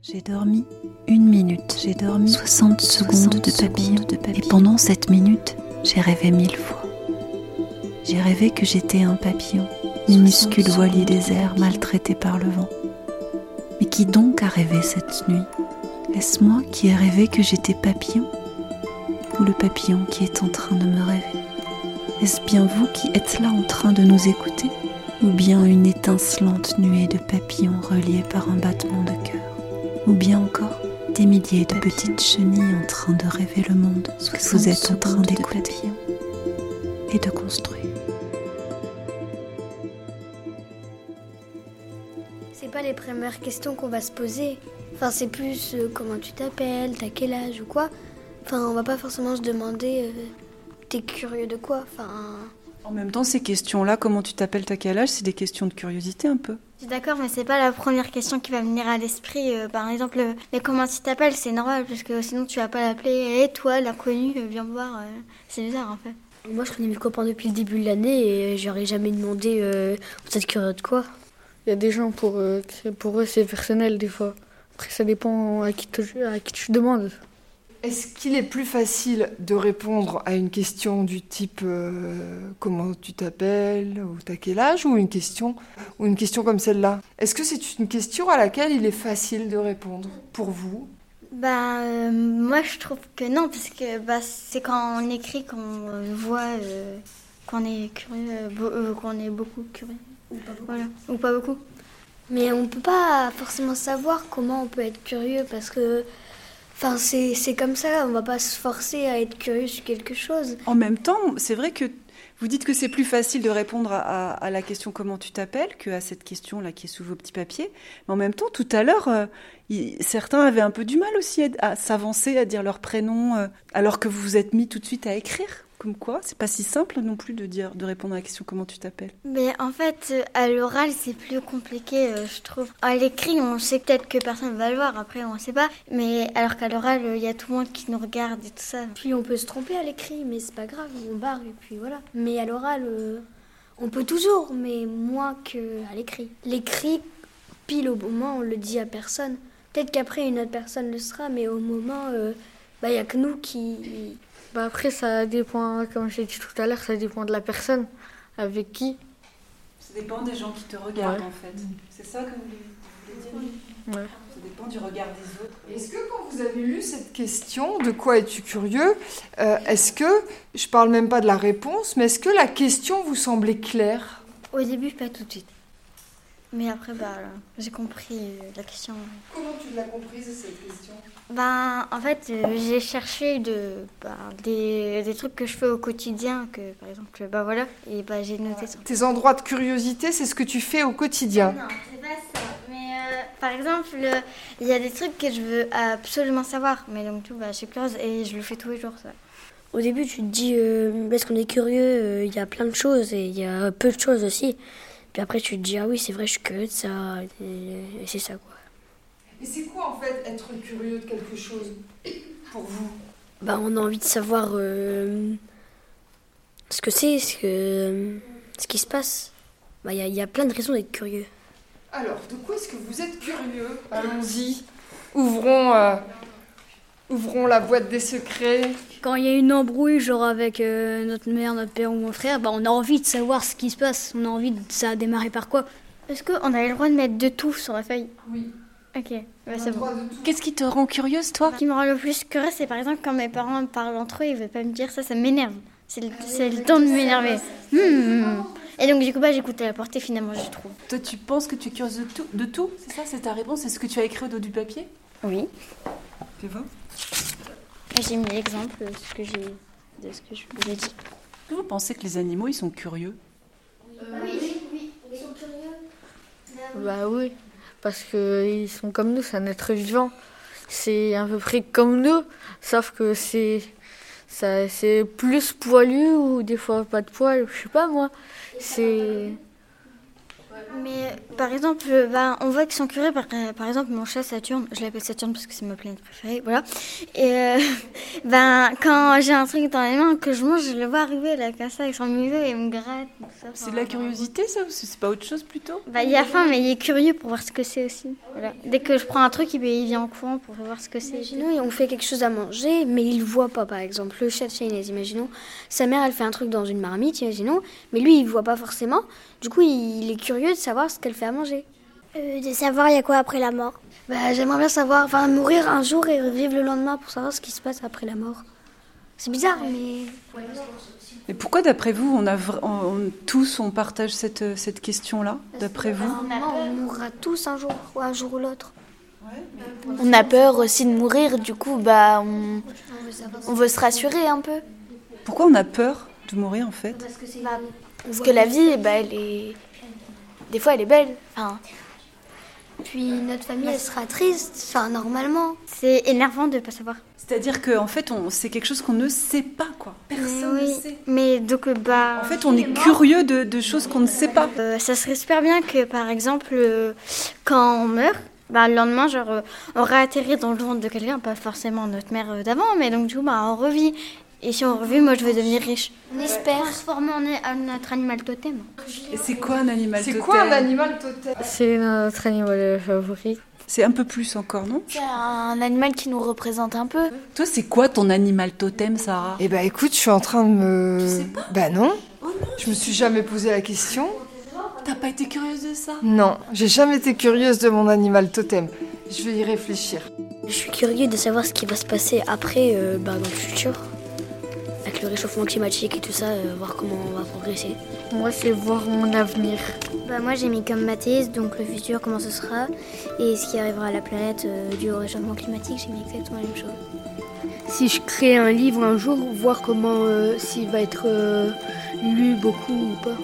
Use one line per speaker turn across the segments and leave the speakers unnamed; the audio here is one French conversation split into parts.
J'ai dormi une minute, j'ai dormi 60 secondes de papillon, de papillon. Et pendant cette minute, j'ai rêvé mille fois. J'ai rêvé que j'étais un papillon, minuscule voilier des airs maltraité par le vent. Mais qui donc a rêvé cette nuit? Est-ce moi qui ai rêvé que j'étais papillon? Ou le papillon qui est en train de me rêver? Est-ce bien vous qui êtes là en train de nous écouter? Ou bien une étincelante nuée de papillons reliés par un battement de cœur? Ou bien encore des milliers de petites chenilles en train de rêver le monde que vous êtes en train d'écouter et de construire.
C'est pas les premières questions qu'on va se poser. Enfin, c'est plus euh, comment tu t'appelles, t'as quel âge ou quoi. Enfin, on va pas forcément se demander euh, t'es curieux de quoi. Enfin,
En même temps, ces questions-là, comment tu t'appelles, t'as quel âge, c'est des questions de curiosité un peu.
je suis d'accord, mais c'est pas la première question qui va venir à l'esprit. Euh, par exemple, euh, mais comment tu t'appelles C'est normal, parce que sinon tu vas pas l'appeler Hé, toi, l'inconnu, euh, viens me voir. euh, c'est bizarre en fait.
Moi, je connais mes copains depuis le début de l'année et j'aurais jamais demandé euh, vous êtes curieux de quoi?
Il y a des gens pour, euh, qui- pour eux c'est personnel des fois. Après ça dépend à qui, te- à qui tu demandes.
Est-ce qu'il est plus facile de répondre à une question du type euh, comment tu t'appelles ou t'as quel âge ou une question ou une question comme celle-là? Est-ce que c'est une question à laquelle il est facile de répondre pour vous?
Bah, euh, moi je trouve que non, parce que bah, c'est quand on écrit qu'on euh, voit euh, qu'on est curieux, euh, euh, qu'on est beaucoup curieux. Ou pas beaucoup. Voilà. Ou pas beaucoup. Mais on peut pas forcément savoir comment on peut être curieux parce que. Enfin, c'est comme ça, on va pas se forcer à être curieux sur quelque chose.
En même temps, c'est vrai que vous dites que c'est plus facile de répondre à, la question comment tu t'appelles que à cette question-là qui est sous vos petits papiers. Mais en même temps, tout à l'heure, euh, certains avaient un peu du mal aussi à, à s'avancer, à dire leur prénom, euh, alors que vous vous êtes mis tout de suite à écrire. Comme quoi, c'est pas si simple non plus de dire, de répondre à la question comment tu t'appelles.
Mais en fait, euh, à l'oral, c'est plus compliqué, euh, je trouve. À l'écrit, on sait peut-être que personne va le voir, après, on sait pas. Mais alors qu'à l'oral, euh, il y a tout le monde qui nous regarde et tout ça.
Puis on peut se tromper à l'écrit, mais c'est pas grave, on barre et puis voilà. Mais à l'oral, euh, on peut toujours, mais moins qu'à l'écrit. L'écrit, pile au moment, on le dit à personne. Peut-être qu'après une autre personne le sera, mais au moment, euh, bah, il y a que nous qui.
Bah après ça dépend, comme j'ai dit tout à l'heure, ça dépend de la personne avec qui.
Ça dépend des gens qui te regardent
Ouais.
en fait. C'est ça que vous voulez dire?
Ouais.
Ça dépend du regard des autres.
Est-ce que quand vous avez lu cette question, de quoi es-tu curieux, euh, est-ce que, je parle même pas de la réponse, mais est-ce que la question vous semblait claire?
Au début, pas tout de suite. Mais après, bah, j'ai compris la question.
Comment tu l'as comprise cette question?
Ben, en fait, euh, j'ai cherché de, ben, des, des trucs que je fais au quotidien, que par exemple, bah voilà, et bah, j'ai noté ça.
Tes endroits de curiosité, c'est ce que tu fais au quotidien.
Non, c'est pas ça. Mais euh, par exemple, il y a des trucs que je veux absolument savoir. Mais donc, tout, bah, je suis curieuse et je le fais tous les jours. Ça.
Au début, tu te dis, euh, est-ce qu'on est curieux euh, Il y a plein de choses et il y a peu de choses aussi. Puis après, tu te dis, ah oui, c'est vrai, je suis curieux de ça. Et, c'est ça, quoi.
Et c'est quoi en fait être curieux de quelque chose pour vous?
Bah, on a envie de savoir euh, ce que c'est, ce, que, ce qui se passe. Bah, il y, a- il y a plein de raisons d'être curieux.
Alors, de quoi est-ce que vous êtes curieux? Allons-y. Ouvrons, euh, ouvrons la boîte des secrets.
Quand il y a une embrouille, genre avec euh, notre mère, notre père ou mon frère, bah, on a envie de savoir ce qui se passe. On a envie de ça a démarré par quoi?
Est-ce qu'on avait le droit de mettre de tout sur la feuille?
Oui.
Ok, bah,
a
c'est bon.
Qu'est-ce qui te rend curieuse, toi?
Ce qui me rend le plus curieuse, c'est par exemple quand mes parents parlent entre eux, ils veulent pas me dire ça, ça m'énerve. C'est le, le temps de m'énerver. Hmm. Et donc, du coup, bah, j'écoute à la portée, finalement, je trouve.
Toi, tu penses que tu es curieuse de tout, de tout C'est ça, c'est ta réponse C'est ce que tu as écrit au dos du papier?
Oui.
Tu vois
J'ai mis l'exemple de ce que j'ai de ce que je vous ai dit.
Que vous pensez que les animaux, ils sont curieux?
Bah oui, parce qu'ils sont comme nous, c'est un être vivant. C'est à peu près comme nous, sauf que c'est ça, c'est plus poilu ou des fois pas de poil, je sais pas moi. C'est
Mais par exemple, euh, ben, on voit qu'ils sont curieux. Par, euh, par exemple, mon chat Saturne, je l'appelle Saturne parce que c'est ma planète préférée, voilà. Et euh, ben, quand j'ai un truc dans les mains que je mange, je le vois arriver là, comme ça, avec son museau et il me gratte. tout ça.
C'est de la curiosité, ça ou c'est pas autre chose plutôt?
Ben, il a faim, mais il est curieux pour voir ce que c'est aussi. Voilà. Dès que je prends un truc, il il vient en courant pour voir ce que c'est.
Imaginons, on fait quelque chose à manger, mais il voit pas, par exemple. Le chat de Chahinez, imaginons. Sa mère, elle fait un truc dans une marmite, imaginons, mais lui, il voit pas forcément. Du coup, il est curieux de savoir ce qu'elle fait à manger.
Euh, de savoir il y a quoi après la mort?
Bah, j'aimerais bien savoir, enfin, mourir un jour et revivre le lendemain pour savoir ce qui se passe après la mort. C'est bizarre, mais.
Et pourquoi, d'après vous, on a vra- on- on- tous on partage cette, cette question-là D'après vous?
on mourra tous un jour, ou un jour ou l'autre.
On a peur aussi de mourir, du coup, bah, on, on veut se rassurer un peu.
Pourquoi on a peur de mourir en fait?
Parce que la vie, bah, elle est. Des fois, elle est belle. Enfin,
Puis notre famille, elle sera triste, enfin, normalement.
C'est énervant de ne pas savoir.
C'est-à-dire qu'en fait, on- c'est quelque chose qu'on ne sait pas, quoi. Personne
oui.
ne sait.
Mais donc, bah.
En fait, on est curieux de, de choses qu'on ne sait pas.
Euh, ça serait super bien que, par exemple, euh, quand on meurt, bah, le lendemain, genre, euh, on réatterrit dans le ventre de quelqu'un, pas forcément notre mère euh, d'avant, mais donc du coup, bah, on revit. Et si on revit, moi, je veux devenir riche.
On espère.
Transformer en notre animal totem.
Et c'est quoi un animal
C'est
totem
quoi un animal totem
C'est notre animal favori.
C'est un peu plus encore, non
c'est un animal qui nous représente un peu.
Toi, c'est quoi ton animal totem, Sarah
Eh ben écoute, je suis en train de me... Bah non. Je me suis jamais posé la question.
T'as pas été curieuse de ça
Non, j'ai jamais été curieuse de mon animal totem. Je vais y réfléchir.
Je suis curieux de savoir ce qui va se passer après, euh, bah, dans le futur. Avec le réchauffement climatique et tout ça, euh, voir comment on va progresser.
Moi, c'est voir mon avenir.
Bah, moi, j'ai mis comme ma thèse, donc le futur, comment ce sera, et ce qui arrivera à la planète euh, dû au réchauffement climatique, j'ai mis exactement la même chose.
Si je crée un livre un jour, voir comment euh, s'il va être euh, lu beaucoup ou pas.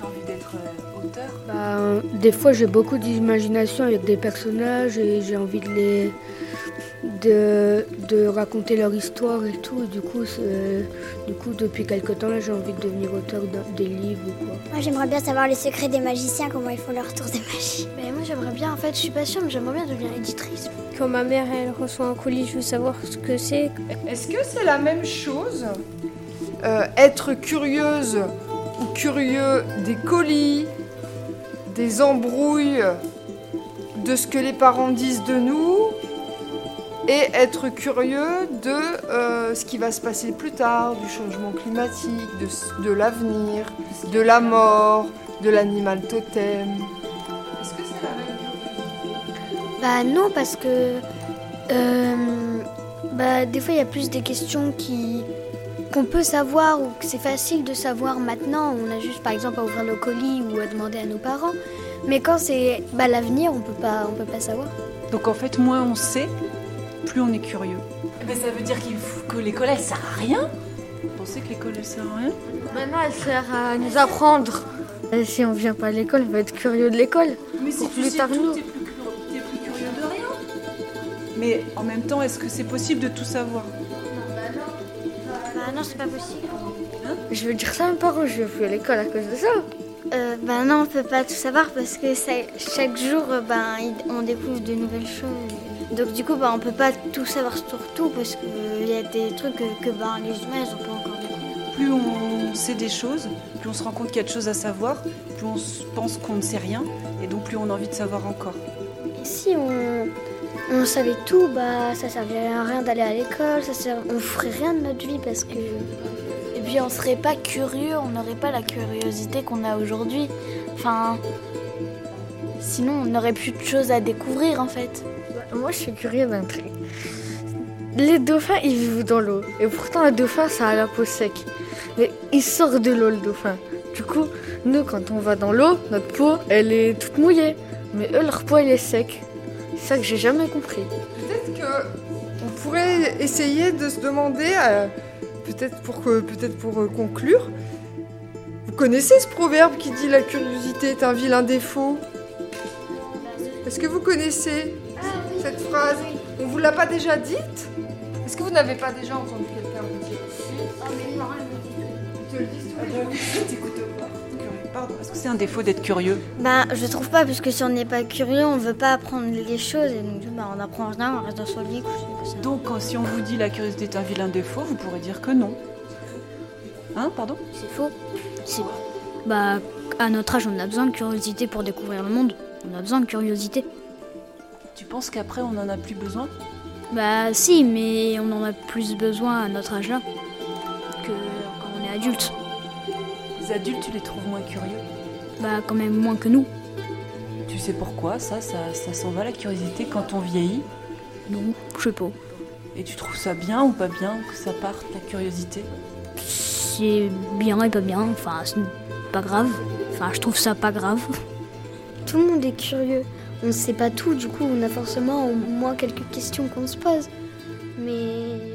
T'as envie d'être auteur?
Bah, des fois, j'ai beaucoup d'imagination avec des personnages et j'ai envie de les de, de raconter leur histoire et tout. Et du coup, c'est- du coup, depuis quelque temps là, j'ai envie de devenir auteur des livres ou quoi.
Moi, j'aimerais bien savoir les secrets des magiciens, comment ils font leur tour de magie.
Mais moi, j'aimerais bien, en fait, je suis pas sûre, mais j'aimerais bien devenir éditrice.
Quand ma mère elle reçoit un colis, je veux savoir ce que c'est.
Est-ce que c'est la même chose euh, être curieuse ou curieux des colis, des embrouilles, de ce que les parents disent de nous et être curieux de euh, ce qui va se passer plus tard, du changement climatique, de, l'avenir, de la mort, de l'animal totem. Est-ce que c'est la même
Bah non, parce que euh, bah, des fois il y a plus des questions qui qu'on peut savoir ou que c'est facile de savoir maintenant. On a juste par exemple à ouvrir nos colis ou à demander à nos parents. Mais quand c'est bah, l'avenir, on peut pas, on peut pas savoir.
Donc en fait, moins on sait, plus on est curieux. Mais ça veut dire qu'il faut que l'école, elle sert à rien Vous pensez que l'école, elle sert à rien?
Maintenant, elle sert à nous apprendre. Et si on vient pas à l'école, on va être curieux de l'école.
Mais
si tu sais tout,
t'es plus, curieux de rien. Mais en même temps, est-ce que c'est possible de tout savoir?
Bah non, c'est pas possible.
Je veux dire ça à mes parents, je vais plus à l'école à cause de ça.
Euh, bah non, on peut pas tout savoir parce que ça- chaque jour, euh, ben, on découvre de nouvelles choses. Donc du coup, bah, on peut pas tout savoir sur tout parce qu'il y a des trucs que, que, ben, les humains, ils ont pas encore découvert.
Plus on sait des choses, plus on se rend compte qu'il y a de choses à savoir, plus on pense qu'on ne sait rien, et donc plus on a envie de savoir encore.
Et si on, on savait tout, bah ça servirait à rien d'aller à l'école, ça sert, on ferait rien de notre vie parce que
Et puis, on serait pas curieux, on n'aurait pas la curiosité qu'on a aujourd'hui. Enfin. Sinon, on n'aurait plus de choses à découvrir, en fait.
Moi, je suis curieux d'un truc. Les dauphins, ils vivent dans l'eau. Et pourtant, un dauphin, ça a la peau sec. Mais il sort de l'eau, le dauphin. Du coup, nous, quand on va dans l'eau, notre peau, elle est toute mouillée. Mais eux, leur peau, elle est sec. C'est ça que j'ai jamais compris.
Peut-être que on pourrait essayer de se demander, euh, peut-être pour que, peut-être pour euh, conclure. Vous connaissez ce proverbe qui dit la curiosité est un vilain défaut? Est-ce que vous connaissez cette phrase? On vous l'a pas déjà dite? Est-ce que vous n'avez pas déjà entendu quelqu'un vous dire? Si. Ils te le disent tous les jours.
T'écoutes pas, curieux. Pardon, est-ce que c'est un défaut d'être curieux?
Ben, je trouve pas, parce que si on n'est pas curieux, on veut pas apprendre les choses, et donc ben, on apprend rien, on reste dans son lit.
Donc, quand- si on vous dit la curiosité est un vilain défaut, vous pourrez dire que non. Hein, pardon?
C'est faux. C'est... Bah, à notre âge, on a besoin de curiosité pour découvrir le monde. On a besoin de curiosité.
Tu penses qu'après on en a plus besoin?
Bah, si, mais on en a plus besoin à notre âge-là que quand on est adulte.
Les adultes, tu les trouves moins curieux?
Bah, quand même moins que nous.
Tu sais pourquoi? Ça, ça, ça s'en va la curiosité quand on vieillit?
Non, je sais pas.
Et tu trouves ça bien ou pas bien que ça parte, la curiosité?
C'est bien et pas bien. Enfin, c'est pas grave. Enfin, je trouve ça pas grave.
Tout le monde est curieux. On ne sait pas tout, du coup, on a forcément au moins quelques questions qu'on se pose. Mais